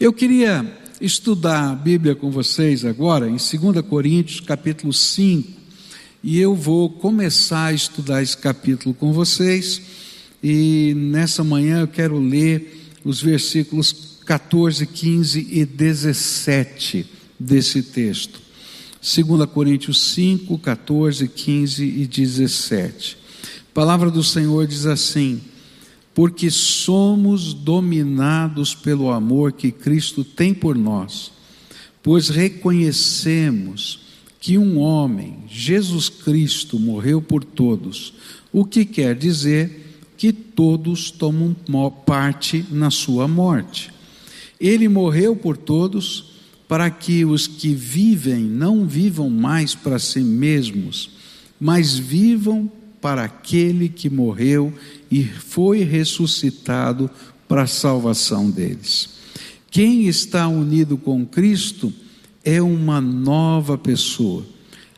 Eu queria estudar a Bíblia com vocês agora em 2 Coríntios, capítulo 5, e eu vou começar a estudar esse capítulo com vocês, e nessa manhã eu quero ler os versículos 14, 15 e 17 desse texto. 2 Coríntios 5, 14, 15 e 17. A palavra do Senhor diz assim: porque somos dominados pelo amor que Cristo tem por nós, pois reconhecemos que um homem, Jesus Cristo, morreu por todos, o que quer dizer que todos tomam parte na sua morte. Ele morreu por todos para que os que vivem não vivam mais para si mesmos, mas vivam para aquele que morreu e foi ressuscitado para a salvação deles. Quem está unido com Cristo é uma nova pessoa.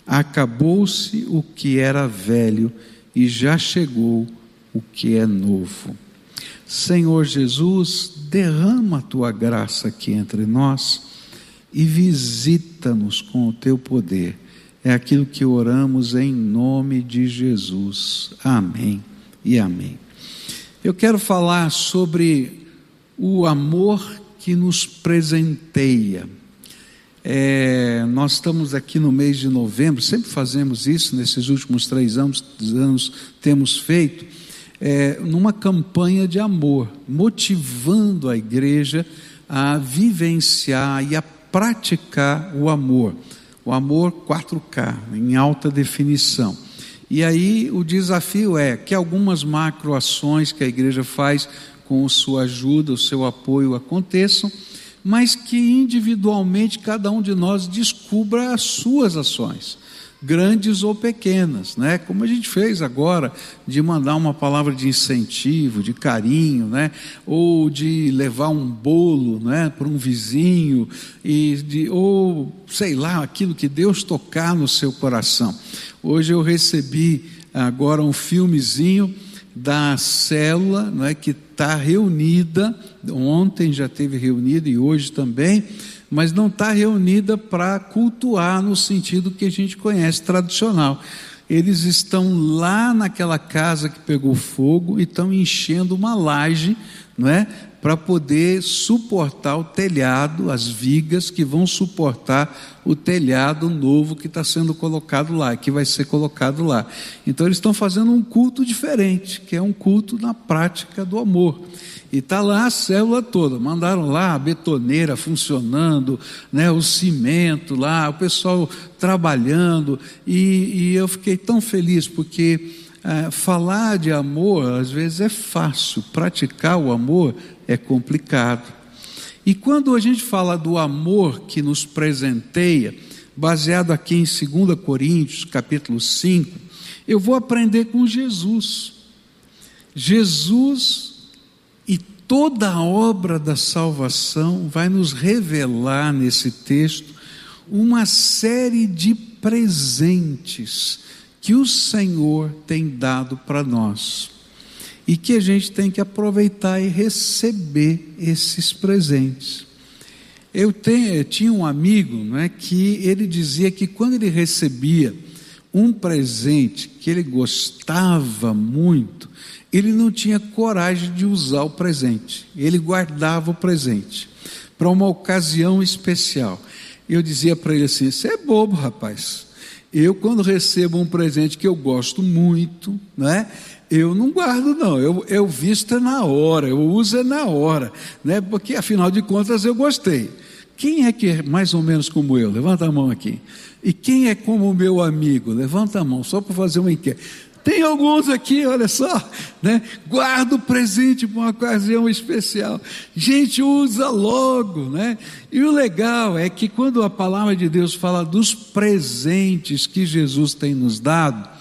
Acabou-se o que era velho e já chegou o que é novo. Senhor Jesus, derrama a tua graça aqui entre nós e visita-nos com o teu poder é aquilo que oramos em nome de Jesus. Amém e amém. Eu quero falar sobre o amor que nos presenteia. É, nós estamos aqui no mês de novembro, sempre fazemos isso, nesses últimos três anos, anos temos feito, é, numa campanha de amor, motivando a igreja a vivenciar e a praticar o amor o amor 4K, em alta definição. E aí o desafio é que algumas macroações que a igreja faz com sua ajuda, o seu apoio aconteçam, mas que individualmente cada um de nós descubra as suas ações grandes ou pequenas, né? Como a gente fez agora, de mandar uma palavra de incentivo, de carinho, né? Ou de levar um bolo, né? Para um vizinho e de ou sei lá aquilo que Deus tocar no seu coração. Hoje eu recebi agora um filmezinho da célula, não é que está reunida. Ontem já teve reunida e hoje também mas não está reunida para cultuar no sentido que a gente conhece tradicional. Eles estão lá naquela casa que pegou fogo e estão enchendo uma laje, não é? Para poder suportar o telhado, as vigas que vão suportar o telhado novo que está sendo colocado lá, que vai ser colocado lá. Então eles estão fazendo um culto diferente, que é um culto na prática do amor. E está lá a célula toda. Mandaram lá a betoneira funcionando, né, o cimento lá, o pessoal trabalhando. E, e eu fiquei tão feliz porque é, falar de amor às vezes é fácil, praticar o amor é complicado. E quando a gente fala do amor que nos presenteia, baseado aqui em 2 Coríntios, capítulo 5, eu vou aprender com Jesus. Jesus toda a obra da salvação vai nos revelar nesse texto uma série de presentes que o Senhor tem dado para nós e que a gente tem que aproveitar e receber esses presentes. Eu, eu tinha um amigo não é, que ele dizia que quando ele recebia um presente que ele gostava muito, ele não tinha coragem de usar o presente, ele guardava o presente para uma ocasião especial. Eu dizia para ele assim: Você é bobo, rapaz. Eu, quando recebo um presente que eu gosto muito, né? Eu não guardo, não. Eu, eu visto é na hora, eu uso é na hora, né? Porque afinal de contas eu gostei. Quem é que é mais ou menos como eu? Levanta a mão aqui. E quem é como o meu amigo? Levanta a mão, só para fazer uma enquete. Tem alguns aqui, olha só, né? Guarda o presente para uma ocasião especial. Gente, usa logo, né? E o legal é que quando a palavra de Deus fala dos presentes que Jesus tem nos dado,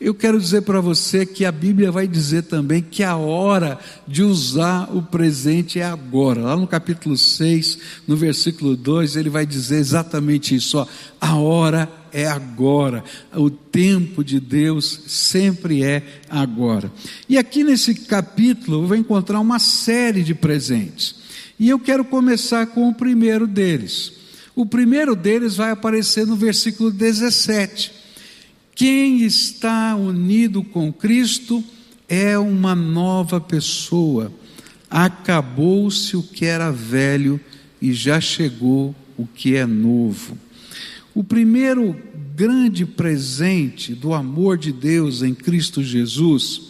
eu quero dizer para você que a Bíblia vai dizer também que a hora de usar o presente é agora. Lá no capítulo 6, no versículo 2, ele vai dizer exatamente isso: ó, a hora é agora. O tempo de Deus sempre é agora. E aqui nesse capítulo eu vou encontrar uma série de presentes. E eu quero começar com o primeiro deles. O primeiro deles vai aparecer no versículo 17. Quem está unido com Cristo é uma nova pessoa. Acabou-se o que era velho e já chegou o que é novo. O primeiro grande presente do amor de Deus em Cristo Jesus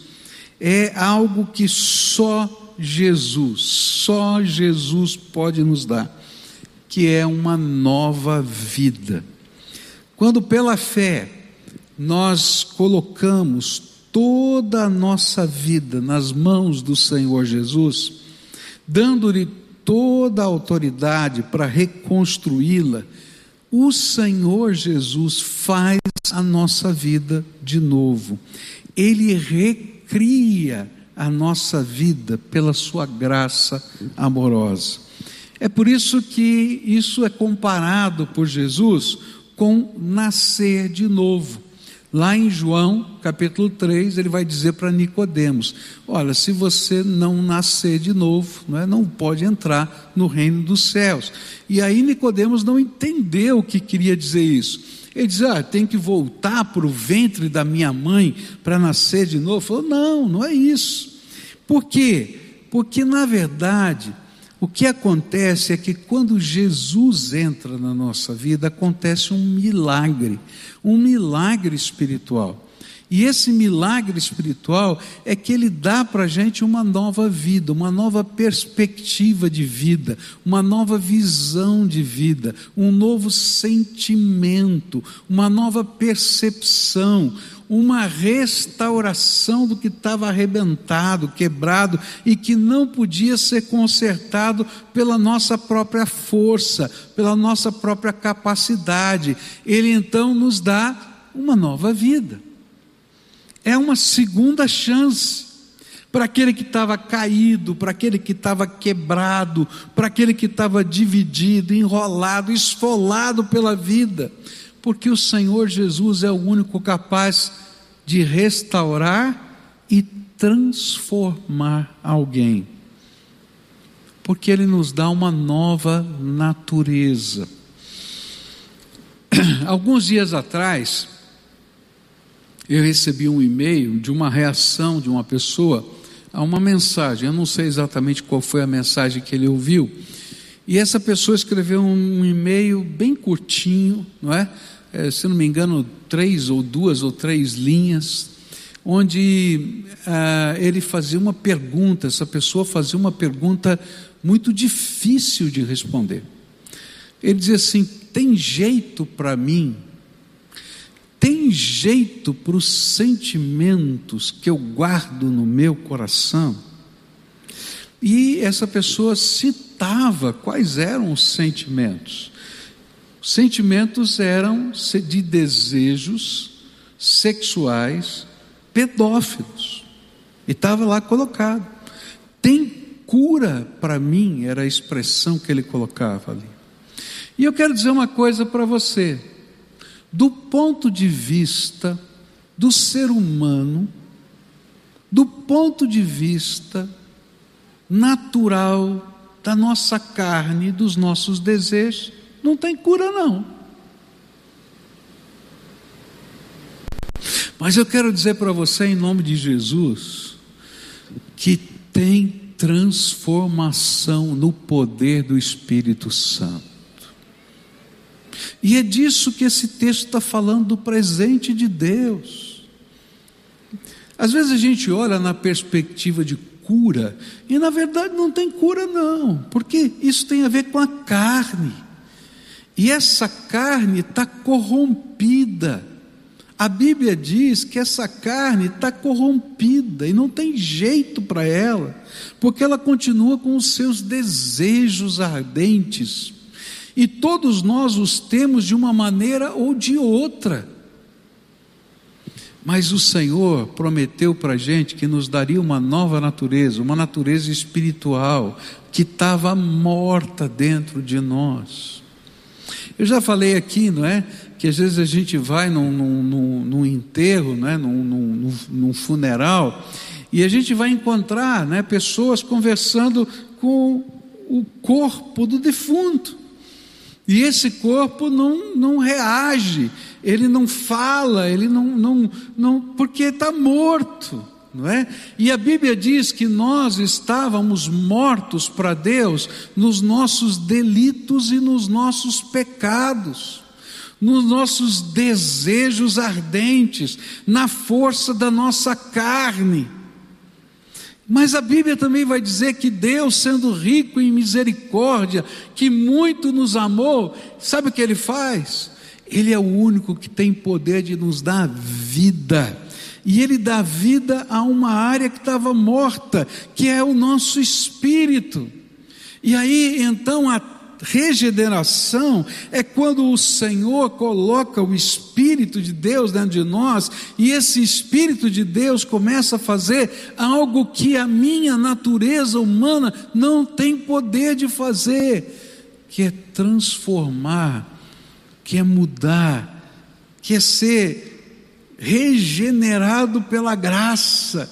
é algo que só Jesus, só Jesus pode nos dar, que é uma nova vida. Quando pela fé nós colocamos toda a nossa vida nas mãos do Senhor Jesus, dando-lhe toda a autoridade para reconstruí-la, o Senhor Jesus faz a nossa vida de novo. Ele recria a nossa vida pela sua graça amorosa. É por isso que isso é comparado por Jesus com nascer de novo. Lá em João, capítulo 3, ele vai dizer para Nicodemos: Olha, se você não nascer de novo, não, é, não pode entrar no reino dos céus. E aí Nicodemos não entendeu o que queria dizer isso. Ele diz: Ah, tem que voltar para o ventre da minha mãe para nascer de novo. Falou: Não, não é isso. Por quê? Porque na verdade o que acontece é que quando Jesus entra na nossa vida, acontece um milagre, um milagre espiritual. E esse milagre espiritual é que ele dá para a gente uma nova vida, uma nova perspectiva de vida, uma nova visão de vida, um novo sentimento, uma nova percepção, uma restauração do que estava arrebentado, quebrado e que não podia ser consertado pela nossa própria força, pela nossa própria capacidade. Ele então nos dá uma nova vida. É uma segunda chance para aquele que estava caído, para aquele que estava quebrado, para aquele que estava dividido, enrolado, esfolado pela vida porque o Senhor Jesus é o único capaz de restaurar e transformar alguém. Porque Ele nos dá uma nova natureza. Alguns dias atrás, eu recebi um e-mail de uma reação de uma pessoa a uma mensagem. Eu não sei exatamente qual foi a mensagem que ele ouviu, e essa pessoa escreveu um e-mail bem curtinho, não é? é? Se não me engano, três ou duas ou três linhas, onde ah, ele fazia uma pergunta, essa pessoa fazia uma pergunta muito difícil de responder. Ele dizia assim: tem jeito para mim? Jeito para os sentimentos que eu guardo no meu coração? E essa pessoa citava quais eram os sentimentos. Os sentimentos eram de desejos sexuais pedófilos. E estava lá colocado. Tem cura para mim, era a expressão que ele colocava ali. E eu quero dizer uma coisa para você. Do ponto de vista do ser humano, do ponto de vista natural da nossa carne, dos nossos desejos, não tem cura não. Mas eu quero dizer para você, em nome de Jesus, que tem transformação no poder do Espírito Santo. E é disso que esse texto está falando do presente de Deus. Às vezes a gente olha na perspectiva de cura, e na verdade não tem cura, não, porque isso tem a ver com a carne, e essa carne está corrompida. A Bíblia diz que essa carne está corrompida e não tem jeito para ela, porque ela continua com os seus desejos ardentes, e todos nós os temos de uma maneira ou de outra. Mas o Senhor prometeu para a gente que nos daria uma nova natureza, uma natureza espiritual, que estava morta dentro de nós. Eu já falei aqui, não é? Que às vezes a gente vai num, num, num enterro, não é? Num, num, num, funeral, e a gente vai encontrar né, pessoas conversando com o corpo do defunto. E esse corpo não, não reage, ele não fala, ele não, não, não porque está morto, não é? E a Bíblia diz que nós estávamos mortos para Deus nos nossos delitos e nos nossos pecados nos nossos desejos ardentes, na força da nossa carne. Mas a Bíblia também vai dizer que Deus, sendo rico em misericórdia, que muito nos amou, sabe o que Ele faz? Ele é o único que tem poder de nos dar vida. E Ele dá vida a uma área que estava morta, que é o nosso espírito. E aí então a regeneração é quando o Senhor coloca o Espírito de Deus dentro de nós e esse Espírito de Deus começa a fazer algo que a minha natureza humana não tem poder de fazer, que é transformar, que é mudar, que é ser regenerado pela graça,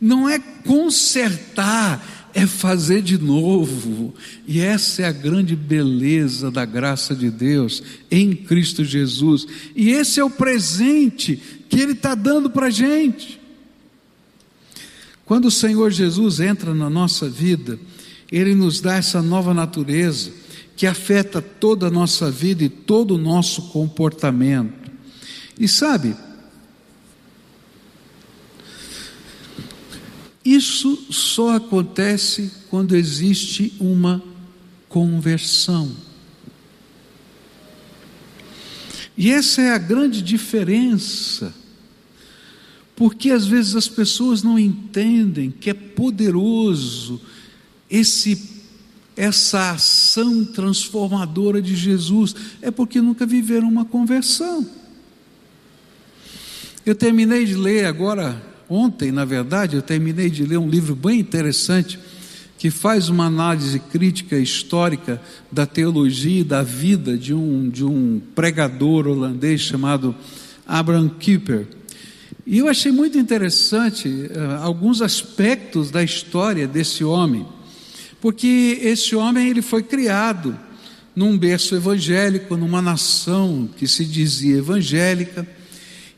não é consertar é fazer de novo. E essa é a grande beleza da graça de Deus em Cristo Jesus. E esse é o presente que Ele está dando para a gente. Quando o Senhor Jesus entra na nossa vida, Ele nos dá essa nova natureza que afeta toda a nossa vida e todo o nosso comportamento. E sabe, Isso só acontece quando existe uma conversão. E essa é a grande diferença, porque às vezes as pessoas não entendem que é poderoso esse essa ação transformadora de Jesus, é porque nunca viveram uma conversão. Eu terminei de ler agora Ontem, na verdade, eu terminei de ler um livro bem interessante que faz uma análise crítica histórica da teologia e da vida de um, de um pregador holandês chamado Abraham Kuyper. E eu achei muito interessante uh, alguns aspectos da história desse homem, porque esse homem ele foi criado num berço evangélico, numa nação que se dizia evangélica,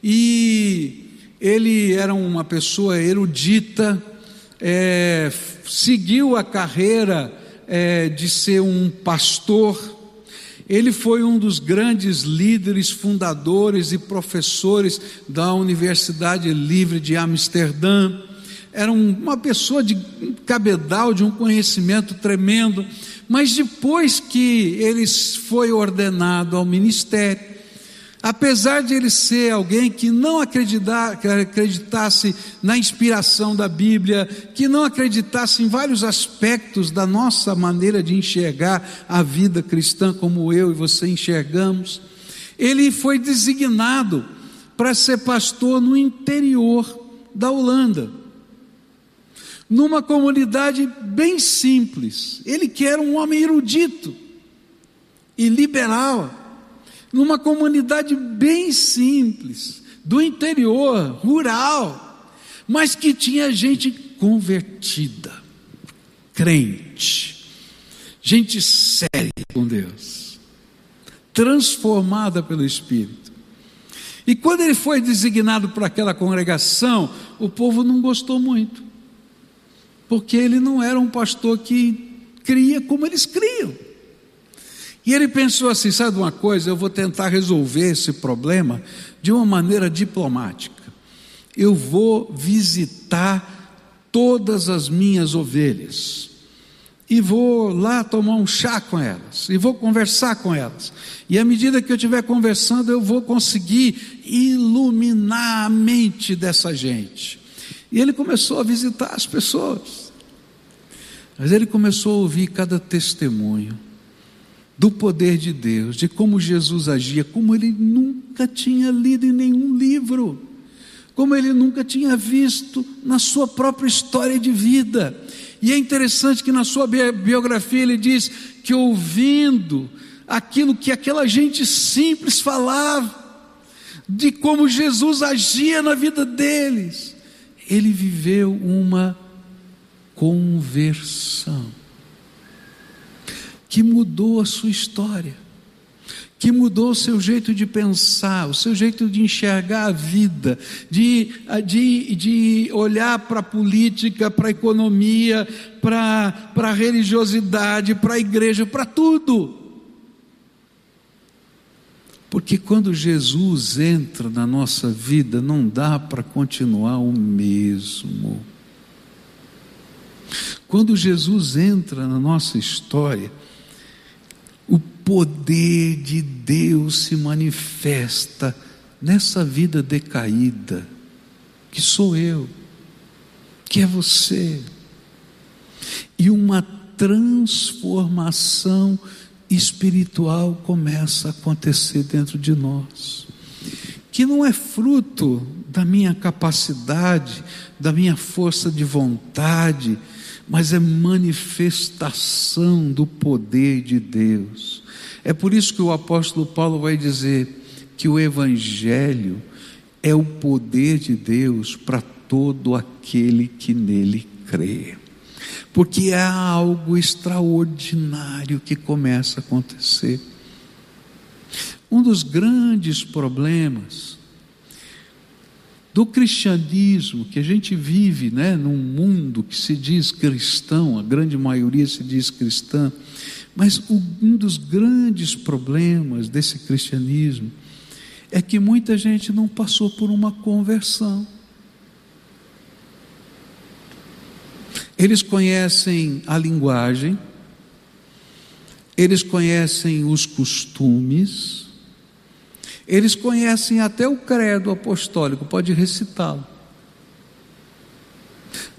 e ele era uma pessoa erudita, é, seguiu a carreira é, de ser um pastor. Ele foi um dos grandes líderes, fundadores e professores da Universidade Livre de Amsterdã. Era uma pessoa de cabedal, de um conhecimento tremendo. Mas depois que ele foi ordenado ao ministério, Apesar de ele ser alguém que não acreditasse na inspiração da Bíblia, que não acreditasse em vários aspectos da nossa maneira de enxergar a vida cristã, como eu e você enxergamos, ele foi designado para ser pastor no interior da Holanda, numa comunidade bem simples. Ele que era um homem erudito e liberal numa comunidade bem simples, do interior, rural, mas que tinha gente convertida, crente, gente séria com Deus, transformada pelo Espírito. E quando ele foi designado para aquela congregação, o povo não gostou muito, porque ele não era um pastor que cria como eles criam. E ele pensou assim: sabe uma coisa? Eu vou tentar resolver esse problema de uma maneira diplomática. Eu vou visitar todas as minhas ovelhas e vou lá tomar um chá com elas e vou conversar com elas. E à medida que eu estiver conversando, eu vou conseguir iluminar a mente dessa gente. E ele começou a visitar as pessoas. Mas ele começou a ouvir cada testemunho do poder de Deus, de como Jesus agia, como ele nunca tinha lido em nenhum livro, como ele nunca tinha visto na sua própria história de vida. E é interessante que na sua biografia ele diz que ouvindo aquilo que aquela gente simples falava, de como Jesus agia na vida deles, ele viveu uma conversão. Que mudou a sua história, que mudou o seu jeito de pensar, o seu jeito de enxergar a vida, de, de, de olhar para a política, para a economia, para, para a religiosidade, para a igreja, para tudo. Porque quando Jesus entra na nossa vida, não dá para continuar o mesmo. Quando Jesus entra na nossa história, poder de Deus se manifesta nessa vida decaída, que sou eu, que é você, e uma transformação espiritual começa a acontecer dentro de nós, que não é fruto da minha capacidade, da minha força de vontade, mas é manifestação do poder de Deus. É por isso que o apóstolo Paulo vai dizer que o Evangelho é o poder de Deus para todo aquele que nele crê. Porque é algo extraordinário que começa a acontecer. Um dos grandes problemas do cristianismo que a gente vive, né, num mundo que se diz cristão, a grande maioria se diz cristã, mas um dos grandes problemas desse cristianismo é que muita gente não passou por uma conversão. Eles conhecem a linguagem, eles conhecem os costumes, eles conhecem até o credo apostólico, pode recitá-lo.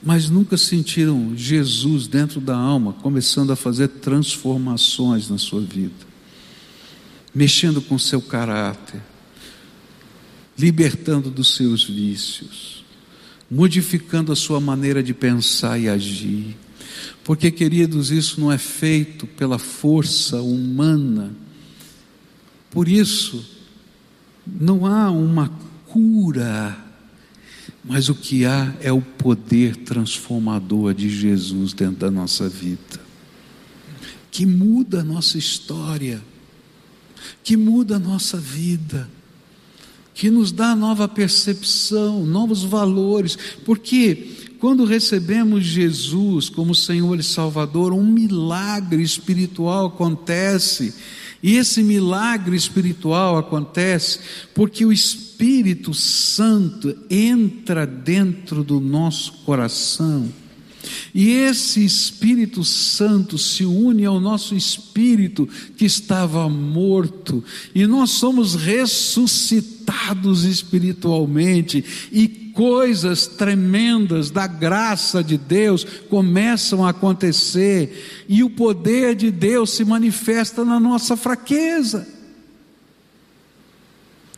Mas nunca sentiram Jesus dentro da alma, começando a fazer transformações na sua vida, mexendo com seu caráter, libertando dos seus vícios, modificando a sua maneira de pensar e agir. Porque, queridos, isso não é feito pela força humana. Por isso, não há uma cura, mas o que há é o poder transformador de Jesus dentro da nossa vida, que muda a nossa história, que muda a nossa vida, que nos dá nova percepção, novos valores, porque quando recebemos Jesus como Senhor e Salvador, um milagre espiritual acontece e esse milagre espiritual acontece porque o Espírito Santo entra dentro do nosso coração. E esse Espírito Santo se une ao nosso espírito que estava morto, e nós somos ressuscitados espiritualmente, e coisas tremendas da graça de Deus começam a acontecer e o poder de Deus se manifesta na nossa fraqueza.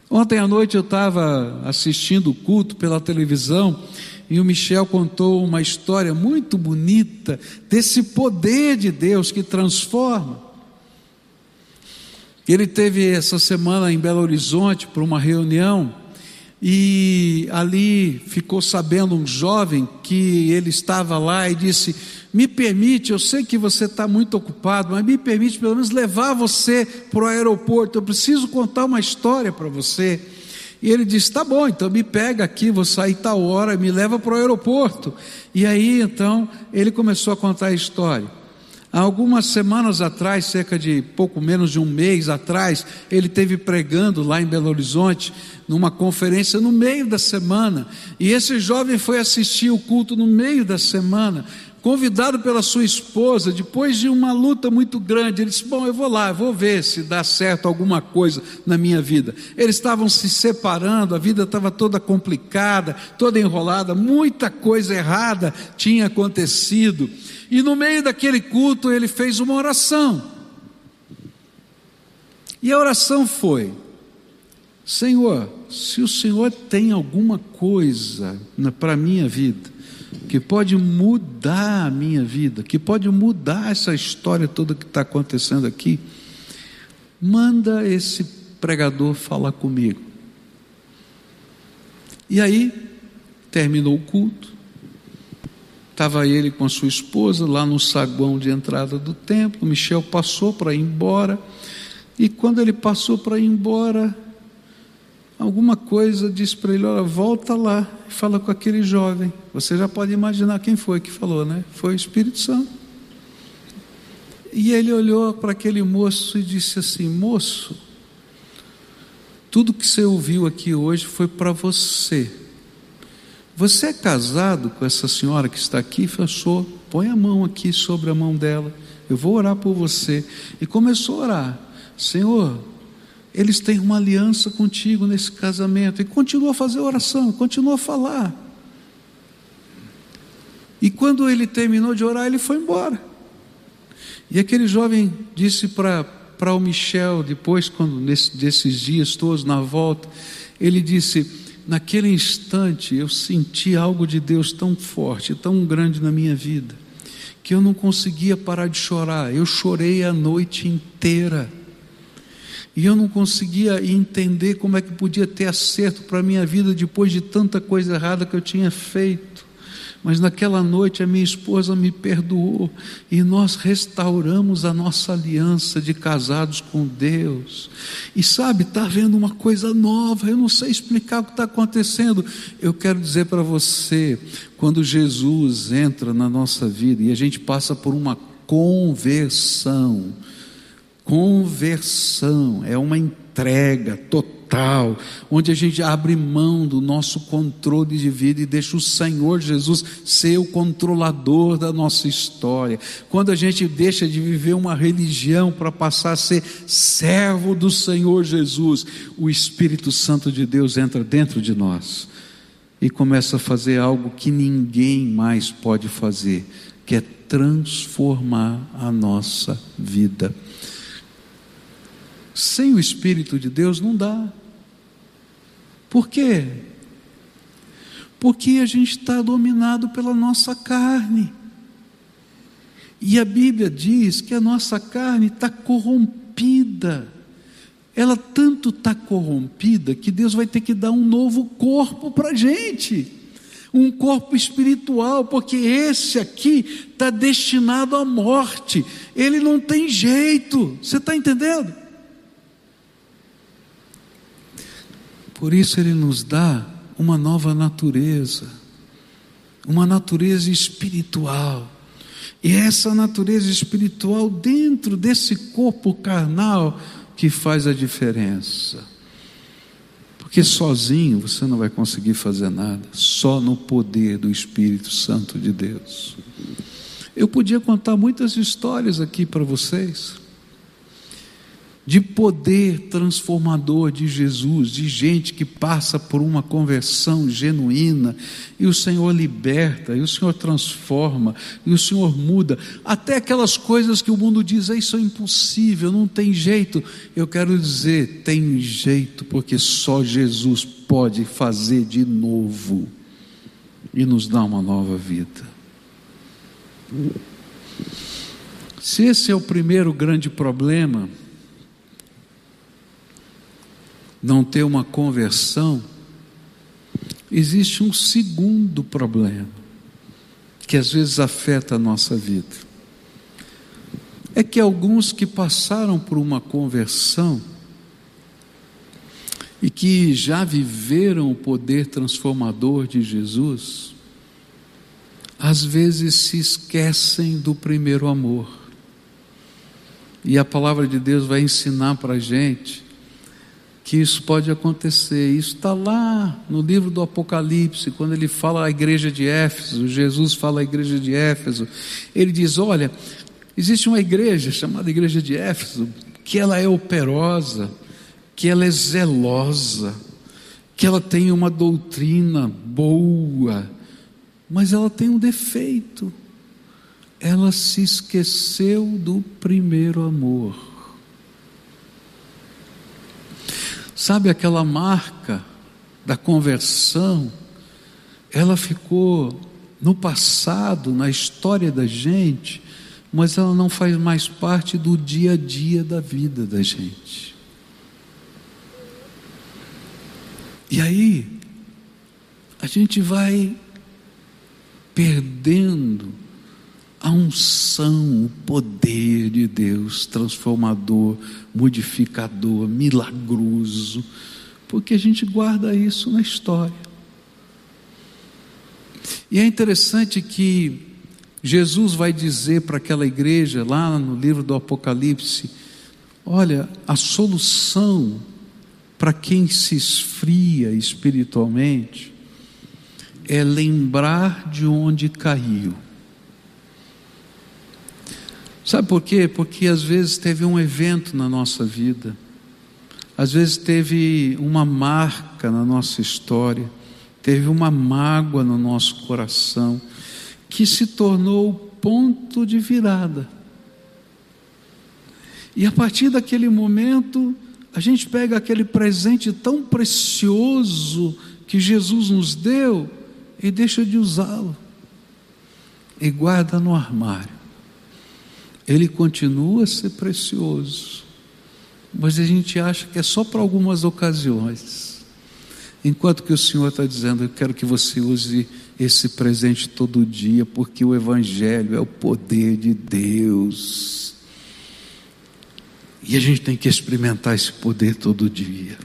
Ontem à noite eu estava assistindo o culto pela televisão e o Michel contou uma história muito bonita desse poder de Deus que transforma. Ele teve essa semana em Belo Horizonte para uma reunião e ali ficou sabendo um jovem que ele estava lá e disse: Me permite, eu sei que você está muito ocupado, mas me permite pelo menos levar você para o aeroporto. Eu preciso contar uma história para você. E ele disse: Tá bom, então me pega aqui, vou sair tal hora, me leva para o aeroporto. E aí então ele começou a contar a história. Há algumas semanas atrás, cerca de pouco menos de um mês atrás, ele teve pregando lá em Belo Horizonte, numa conferência no meio da semana. E esse jovem foi assistir o culto no meio da semana, convidado pela sua esposa, depois de uma luta muito grande. Ele disse: Bom, eu vou lá, eu vou ver se dá certo alguma coisa na minha vida. Eles estavam se separando, a vida estava toda complicada, toda enrolada, muita coisa errada tinha acontecido. E no meio daquele culto ele fez uma oração. E a oração foi: Senhor, se o Senhor tem alguma coisa para a minha vida, que pode mudar a minha vida, que pode mudar essa história toda que está acontecendo aqui, manda esse pregador falar comigo. E aí, terminou o culto, Estava ele com a sua esposa lá no saguão de entrada do templo. Michel passou para ir embora. E quando ele passou para ir embora, alguma coisa disse para ele: Olha, volta lá e fala com aquele jovem. Você já pode imaginar quem foi que falou, né? Foi o Espírito Santo. E ele olhou para aquele moço e disse assim: Moço, tudo que você ouviu aqui hoje foi para você. Você é casado com essa senhora que está aqui? Fechou. Põe a mão aqui sobre a mão dela. Eu vou orar por você. E começou a orar. Senhor, eles têm uma aliança contigo nesse casamento. E continua a fazer oração, continua a falar. E quando ele terminou de orar, ele foi embora. E aquele jovem disse para o Michel, depois, quando nesse, desses dias todos na volta, ele disse: Naquele instante eu senti algo de Deus tão forte, tão grande na minha vida, que eu não conseguia parar de chorar. Eu chorei a noite inteira. E eu não conseguia entender como é que podia ter acerto para a minha vida depois de tanta coisa errada que eu tinha feito. Mas naquela noite a minha esposa me perdoou e nós restauramos a nossa aliança de casados com Deus. E sabe, está havendo uma coisa nova, eu não sei explicar o que está acontecendo. Eu quero dizer para você, quando Jesus entra na nossa vida e a gente passa por uma conversão, Conversão é uma entrega total, onde a gente abre mão do nosso controle de vida e deixa o Senhor Jesus ser o controlador da nossa história. Quando a gente deixa de viver uma religião para passar a ser servo do Senhor Jesus, o Espírito Santo de Deus entra dentro de nós e começa a fazer algo que ninguém mais pode fazer, que é transformar a nossa vida. Sem o Espírito de Deus não dá. Por quê? Porque a gente está dominado pela nossa carne. E a Bíblia diz que a nossa carne está corrompida. Ela tanto está corrompida que Deus vai ter que dar um novo corpo para a gente. Um corpo espiritual, porque esse aqui está destinado à morte. Ele não tem jeito. Você está entendendo? Por isso ele nos dá uma nova natureza, uma natureza espiritual. E é essa natureza espiritual dentro desse corpo carnal que faz a diferença. Porque sozinho você não vai conseguir fazer nada, só no poder do Espírito Santo de Deus. Eu podia contar muitas histórias aqui para vocês de poder transformador de Jesus, de gente que passa por uma conversão genuína, e o Senhor liberta, e o Senhor transforma, e o Senhor muda, até aquelas coisas que o mundo diz, isso é impossível, não tem jeito. Eu quero dizer, tem jeito, porque só Jesus pode fazer de novo e nos dar uma nova vida. Se esse é o primeiro grande problema, não ter uma conversão, existe um segundo problema, que às vezes afeta a nossa vida. É que alguns que passaram por uma conversão e que já viveram o poder transformador de Jesus, às vezes se esquecem do primeiro amor. E a palavra de Deus vai ensinar para a gente que isso pode acontecer. Isso está lá no livro do Apocalipse, quando ele fala à igreja de Éfeso, Jesus fala à igreja de Éfeso, ele diz: Olha, existe uma igreja chamada Igreja de Éfeso, que ela é operosa, que ela é zelosa, que ela tem uma doutrina boa, mas ela tem um defeito. Ela se esqueceu do primeiro amor. Sabe aquela marca da conversão? Ela ficou no passado, na história da gente, mas ela não faz mais parte do dia a dia da vida da gente. E aí, a gente vai perdendo a unção, o poder de Deus transformador, modificador, milagroso, porque a gente guarda isso na história. E é interessante que Jesus vai dizer para aquela igreja, lá no livro do Apocalipse: olha, a solução para quem se esfria espiritualmente é lembrar de onde caiu. Sabe por quê? Porque às vezes teve um evento na nossa vida, às vezes teve uma marca na nossa história, teve uma mágoa no nosso coração, que se tornou o ponto de virada. E a partir daquele momento, a gente pega aquele presente tão precioso que Jesus nos deu e deixa de usá-lo e guarda no armário. Ele continua a ser precioso, mas a gente acha que é só para algumas ocasiões. Enquanto que o Senhor está dizendo, eu quero que você use esse presente todo dia, porque o Evangelho é o poder de Deus. E a gente tem que experimentar esse poder todo dia.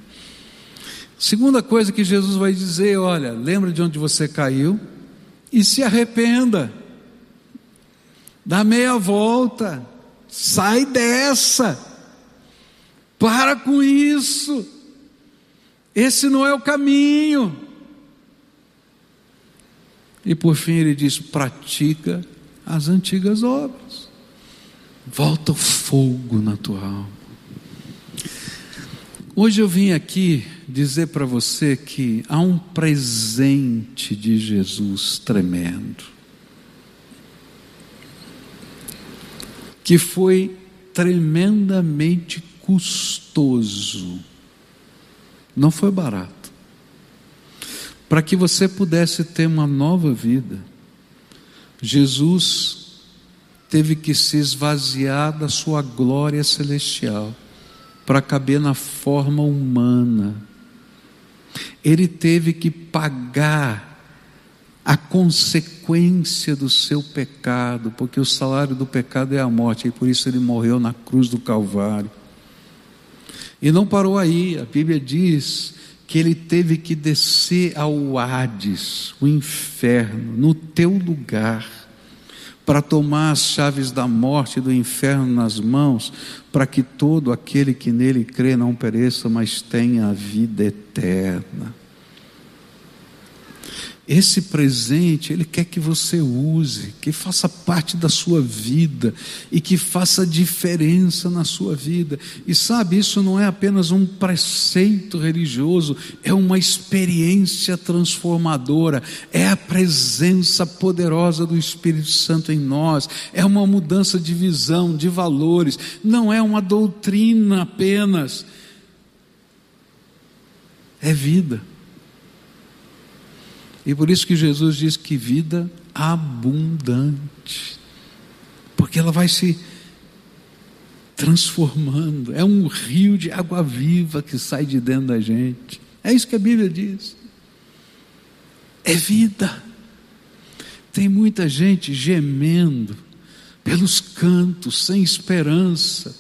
Segunda coisa que Jesus vai dizer: olha, lembra de onde você caiu e se arrependa. Dá meia volta, sai dessa, para com isso, esse não é o caminho. E por fim ele diz: pratica as antigas obras. Volta o fogo na tua alma. Hoje eu vim aqui dizer para você que há um presente de Jesus tremendo, que foi tremendamente custoso, não foi barato, para que você pudesse ter uma nova vida. Jesus teve que se esvaziar da sua glória celestial para caber na forma humana. Ele teve que pagar a consequência do seu pecado, porque o salário do pecado é a morte, e por isso ele morreu na cruz do Calvário. E não parou aí, a Bíblia diz que ele teve que descer ao Hades, o inferno, no teu lugar para tomar as chaves da morte e do inferno nas mãos, para que todo aquele que nele crê não pereça, mas tenha a vida eterna. Esse presente, Ele quer que você use, que faça parte da sua vida e que faça diferença na sua vida. E sabe, isso não é apenas um preceito religioso, é uma experiência transformadora, é a presença poderosa do Espírito Santo em nós, é uma mudança de visão, de valores, não é uma doutrina apenas, é vida. E por isso que Jesus diz que vida abundante, porque ela vai se transformando, é um rio de água viva que sai de dentro da gente. É isso que a Bíblia diz. É vida. Tem muita gente gemendo pelos cantos, sem esperança,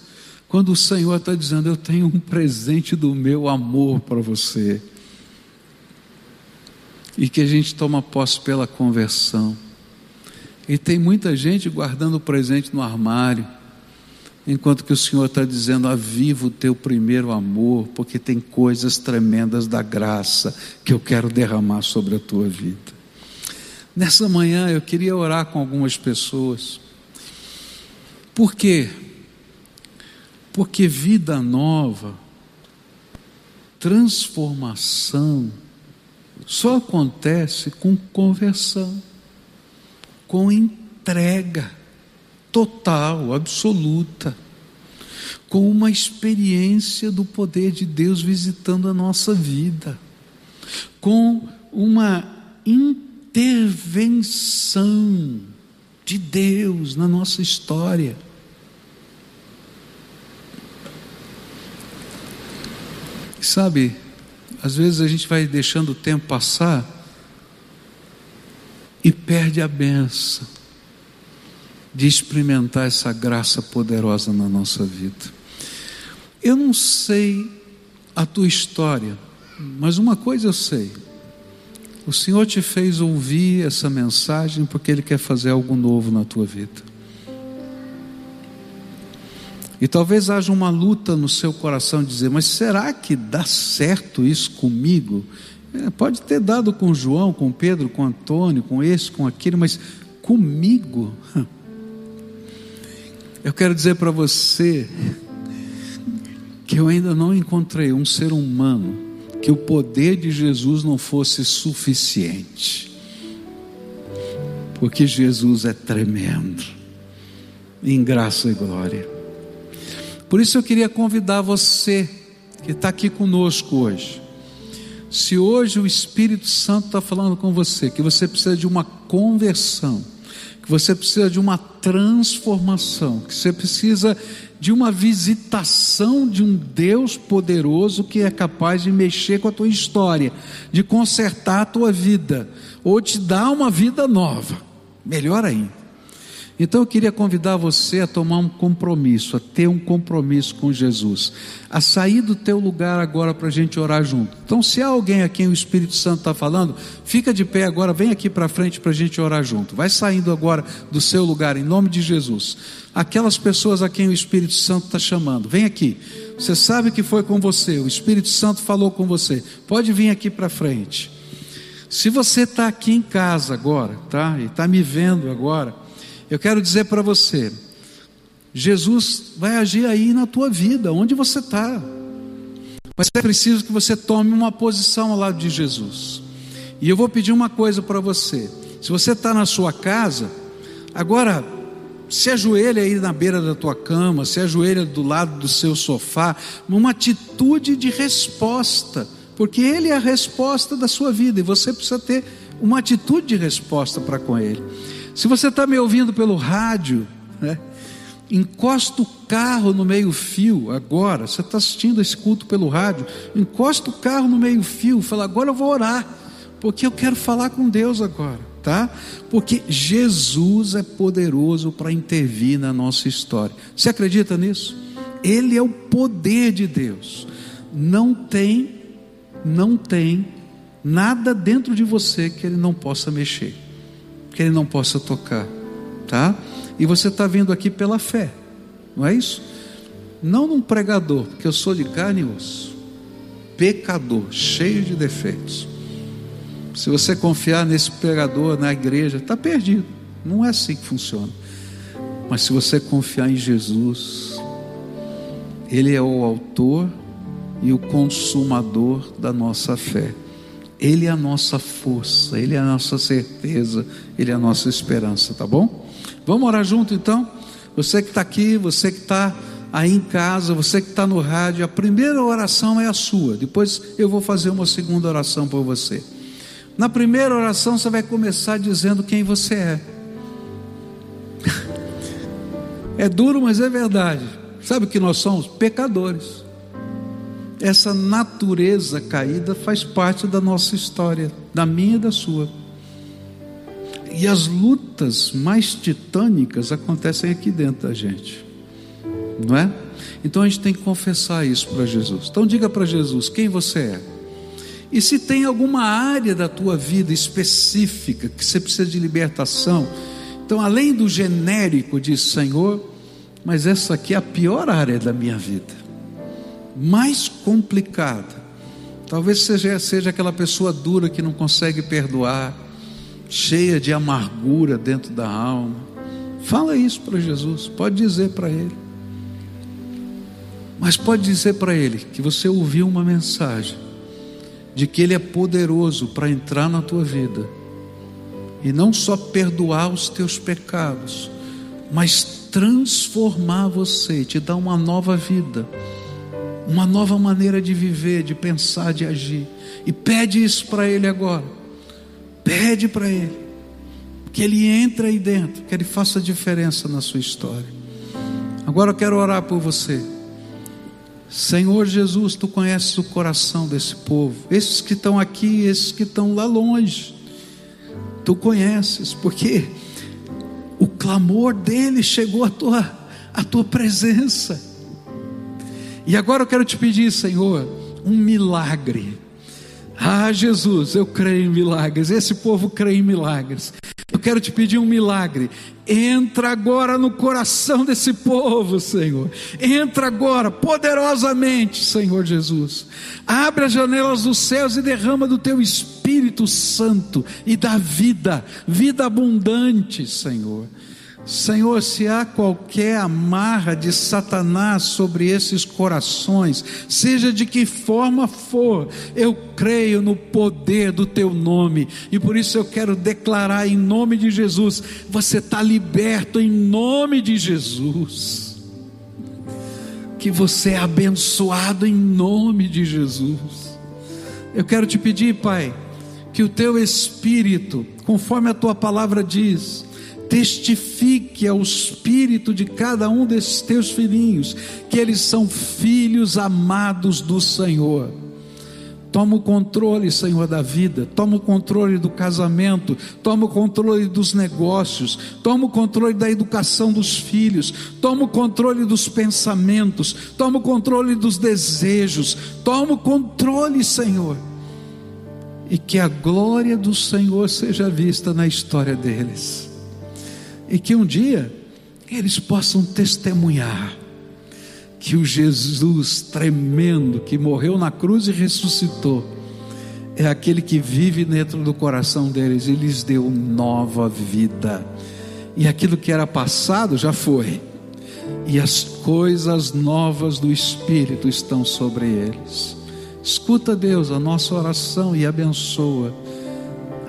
quando o Senhor está dizendo: Eu tenho um presente do meu amor para você e que a gente toma posse pela conversão. E tem muita gente guardando o presente no armário, enquanto que o Senhor está dizendo: aviva o teu primeiro amor, porque tem coisas tremendas da graça que eu quero derramar sobre a tua vida. Nessa manhã eu queria orar com algumas pessoas. Por quê? Porque vida nova, transformação, só acontece com conversão, com entrega total, absoluta, com uma experiência do poder de Deus visitando a nossa vida, com uma intervenção de Deus na nossa história. Sabe, às vezes a gente vai deixando o tempo passar e perde a benção de experimentar essa graça poderosa na nossa vida. Eu não sei a tua história, mas uma coisa eu sei. O Senhor te fez ouvir essa mensagem porque Ele quer fazer algo novo na tua vida. E talvez haja uma luta no seu coração dizer: mas será que dá certo isso comigo? É, pode ter dado com João, com Pedro, com Antônio, com esse, com aquele, mas comigo? Eu quero dizer para você que eu ainda não encontrei um ser humano que o poder de Jesus não fosse suficiente. Porque Jesus é tremendo, em graça e glória. Por isso eu queria convidar você que está aqui conosco hoje. Se hoje o Espírito Santo está falando com você que você precisa de uma conversão, que você precisa de uma transformação, que você precisa de uma visitação de um Deus poderoso que é capaz de mexer com a tua história, de consertar a tua vida, ou te dar uma vida nova, melhor ainda. Então eu queria convidar você a tomar um compromisso, a ter um compromisso com Jesus, a sair do teu lugar agora para a gente orar junto. Então, se há alguém a quem o Espírito Santo está falando, fica de pé agora, vem aqui para frente para a gente orar junto. Vai saindo agora do seu lugar, em nome de Jesus. Aquelas pessoas a quem o Espírito Santo está chamando, vem aqui. Você sabe que foi com você, o Espírito Santo falou com você. Pode vir aqui para frente. Se você está aqui em casa agora, tá? E está me vendo agora eu quero dizer para você: Jesus vai agir aí na tua vida, onde você está. Mas é preciso que você tome uma posição ao lado de Jesus. E eu vou pedir uma coisa para você: se você está na sua casa, agora se ajoelha aí na beira da tua cama, se ajoelha do lado do seu sofá, numa atitude de resposta, porque Ele é a resposta da sua vida e você precisa ter uma atitude de resposta para com Ele. Se você está me ouvindo pelo rádio, né, encosta o carro no meio-fio agora. Você está assistindo esse culto pelo rádio, encosta o carro no meio-fio, fala: agora eu vou orar, porque eu quero falar com Deus agora, tá? Porque Jesus é poderoso para intervir na nossa história. Você acredita nisso? Ele é o poder de Deus. Não tem, não tem nada dentro de você que ele não possa mexer que ele não possa tocar, tá? E você está vindo aqui pela fé, não é isso? Não num pregador, porque eu sou de carne e osso, pecador, cheio de defeitos. Se você confiar nesse pregador na igreja, está perdido. Não é assim que funciona. Mas se você confiar em Jesus, Ele é o autor e o consumador da nossa fé. Ele é a nossa força, Ele é a nossa certeza, Ele é a nossa esperança, tá bom? Vamos orar junto então? Você que está aqui, você que está aí em casa, você que está no rádio, a primeira oração é a sua, depois eu vou fazer uma segunda oração por você. Na primeira oração você vai começar dizendo quem você é. É duro, mas é verdade. Sabe o que nós somos? Pecadores essa natureza caída faz parte da nossa história, da minha e da sua. E as lutas mais titânicas acontecem aqui dentro da gente, não é? Então a gente tem que confessar isso para Jesus. Então diga para Jesus quem você é. E se tem alguma área da tua vida específica que você precisa de libertação, então além do genérico diz Senhor, mas essa aqui é a pior área da minha vida mais complicada. Talvez seja, seja aquela pessoa dura que não consegue perdoar, cheia de amargura dentro da alma. Fala isso para Jesus, pode dizer para Ele. Mas pode dizer para Ele que você ouviu uma mensagem de que Ele é poderoso para entrar na tua vida e não só perdoar os teus pecados, mas transformar você, te dar uma nova vida uma nova maneira de viver, de pensar, de agir. E pede isso para Ele agora. Pede para Ele. Que Ele entre aí dentro, que Ele faça diferença na sua história. Agora eu quero orar por você. Senhor Jesus, tu conheces o coração desse povo, esses que estão aqui, esses que estão lá longe. Tu conheces, porque o clamor dele chegou à tua, à tua presença. E agora eu quero te pedir, Senhor, um milagre. Ah, Jesus, eu creio em milagres. Esse povo crê em milagres. Eu quero te pedir um milagre. Entra agora no coração desse povo, Senhor. Entra agora, poderosamente, Senhor Jesus. Abre as janelas dos céus e derrama do teu Espírito Santo e da vida, vida abundante, Senhor. Senhor, se há qualquer amarra de Satanás sobre esses corações, seja de que forma for, eu creio no poder do teu nome, e por isso eu quero declarar em nome de Jesus: você está liberto em nome de Jesus, que você é abençoado em nome de Jesus. Eu quero te pedir, Pai, que o teu espírito, conforme a tua palavra diz, testifique ao espírito de cada um desses teus filhinhos que eles são filhos amados do Senhor. Toma o controle, Senhor, da vida, toma o controle do casamento, toma o controle dos negócios, toma o controle da educação dos filhos, toma o controle dos pensamentos, toma o controle dos desejos, toma o controle, Senhor, e que a glória do Senhor seja vista na história deles e que um dia eles possam testemunhar que o Jesus tremendo que morreu na cruz e ressuscitou é aquele que vive dentro do coração deles e lhes deu nova vida. E aquilo que era passado já foi. E as coisas novas do Espírito estão sobre eles. Escuta, Deus, a nossa oração e abençoa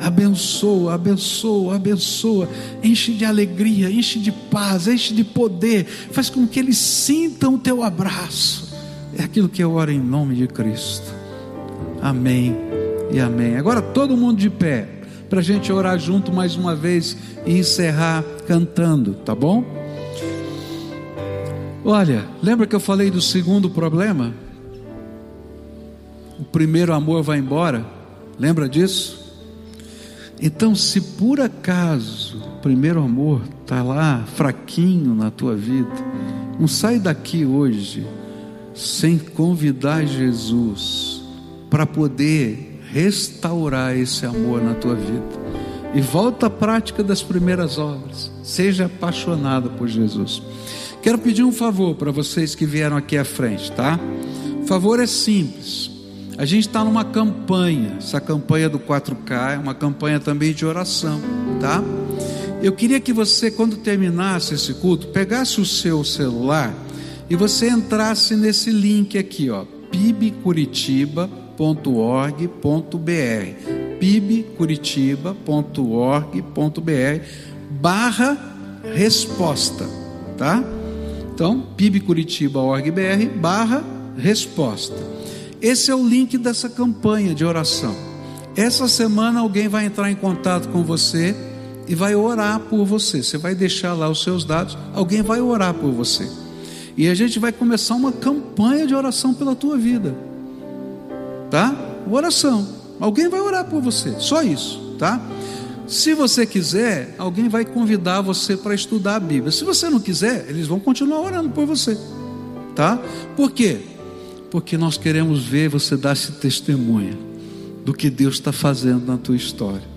abençoa, abençoa, abençoa, enche de alegria, enche de paz, enche de poder, faz com que eles sintam o teu abraço. É aquilo que eu oro em nome de Cristo. Amém e amém. Agora todo mundo de pé, para a gente orar junto mais uma vez e encerrar cantando, tá bom? Olha, lembra que eu falei do segundo problema? O primeiro amor vai embora, lembra disso? Então, se por acaso o primeiro amor está lá fraquinho na tua vida, não sai daqui hoje sem convidar Jesus para poder restaurar esse amor na tua vida. E volta à prática das primeiras obras. Seja apaixonado por Jesus. Quero pedir um favor para vocês que vieram aqui à frente, tá? O favor é simples. A gente está numa campanha, essa campanha do 4K é uma campanha também de oração, tá? Eu queria que você, quando terminasse esse culto, pegasse o seu celular e você entrasse nesse link aqui, ó, pibcuritiba.org.br, pibcuritiba.org.br barra resposta, tá? Então, pibcuritiba.org.br barra resposta. Esse é o link dessa campanha de oração. Essa semana alguém vai entrar em contato com você e vai orar por você. Você vai deixar lá os seus dados, alguém vai orar por você. E a gente vai começar uma campanha de oração pela tua vida. Tá? Oração. Alguém vai orar por você, só isso, tá? Se você quiser, alguém vai convidar você para estudar a Bíblia. Se você não quiser, eles vão continuar orando por você, tá? Por quê? Porque nós queremos ver você dar esse testemunho do que Deus está fazendo na tua história.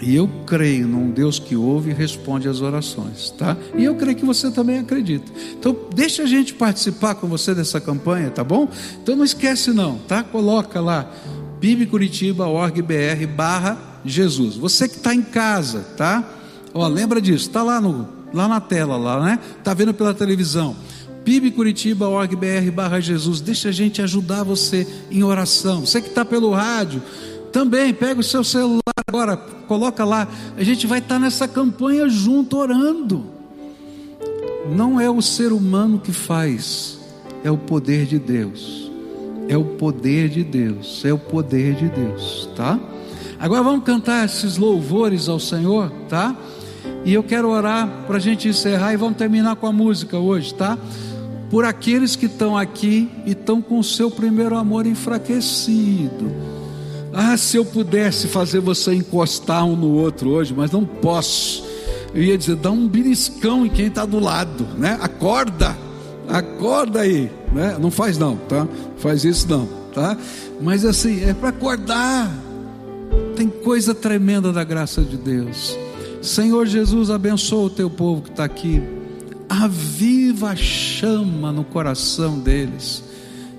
E eu creio num Deus que ouve e responde às orações, tá? E eu creio que você também acredita. Então, deixa a gente participar com você dessa campanha, tá bom? Então não esquece não, tá? Coloca lá bibcuritiba.org.br barra Jesus. Você que está em casa, tá? Ó, lembra disso, está lá, no, lá na tela, lá, né? Está vendo pela televisão pibcuritiba.org.br barra Jesus. Deixa a gente ajudar você em oração. Você que está pelo rádio, também pega o seu celular agora, coloca lá. A gente vai estar tá nessa campanha junto orando. Não é o ser humano que faz, é o poder de Deus. É o poder de Deus, é o poder de Deus, tá? Agora vamos cantar esses louvores ao Senhor, tá? E eu quero orar para a gente encerrar e vamos terminar com a música hoje, tá? Por aqueles que estão aqui e estão com o seu primeiro amor enfraquecido. Ah, se eu pudesse fazer você encostar um no outro hoje, mas não posso. Eu ia dizer, dá um beliscão em quem está do lado, né? Acorda, acorda aí, né? Não faz não, tá? Faz isso não, tá? Mas assim, é para acordar. Tem coisa tremenda da graça de Deus. Senhor Jesus, abençoa o teu povo que está aqui. Aviva a chama no coração deles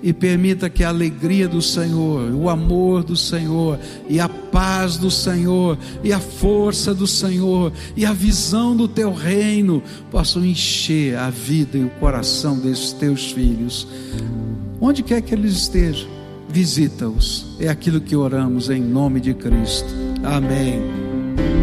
e permita que a alegria do Senhor, o amor do Senhor, e a paz do Senhor, e a força do Senhor, e a visão do teu reino possam encher a vida e o coração desses teus filhos, onde quer que eles estejam, visita-os, é aquilo que oramos em nome de Cristo, amém.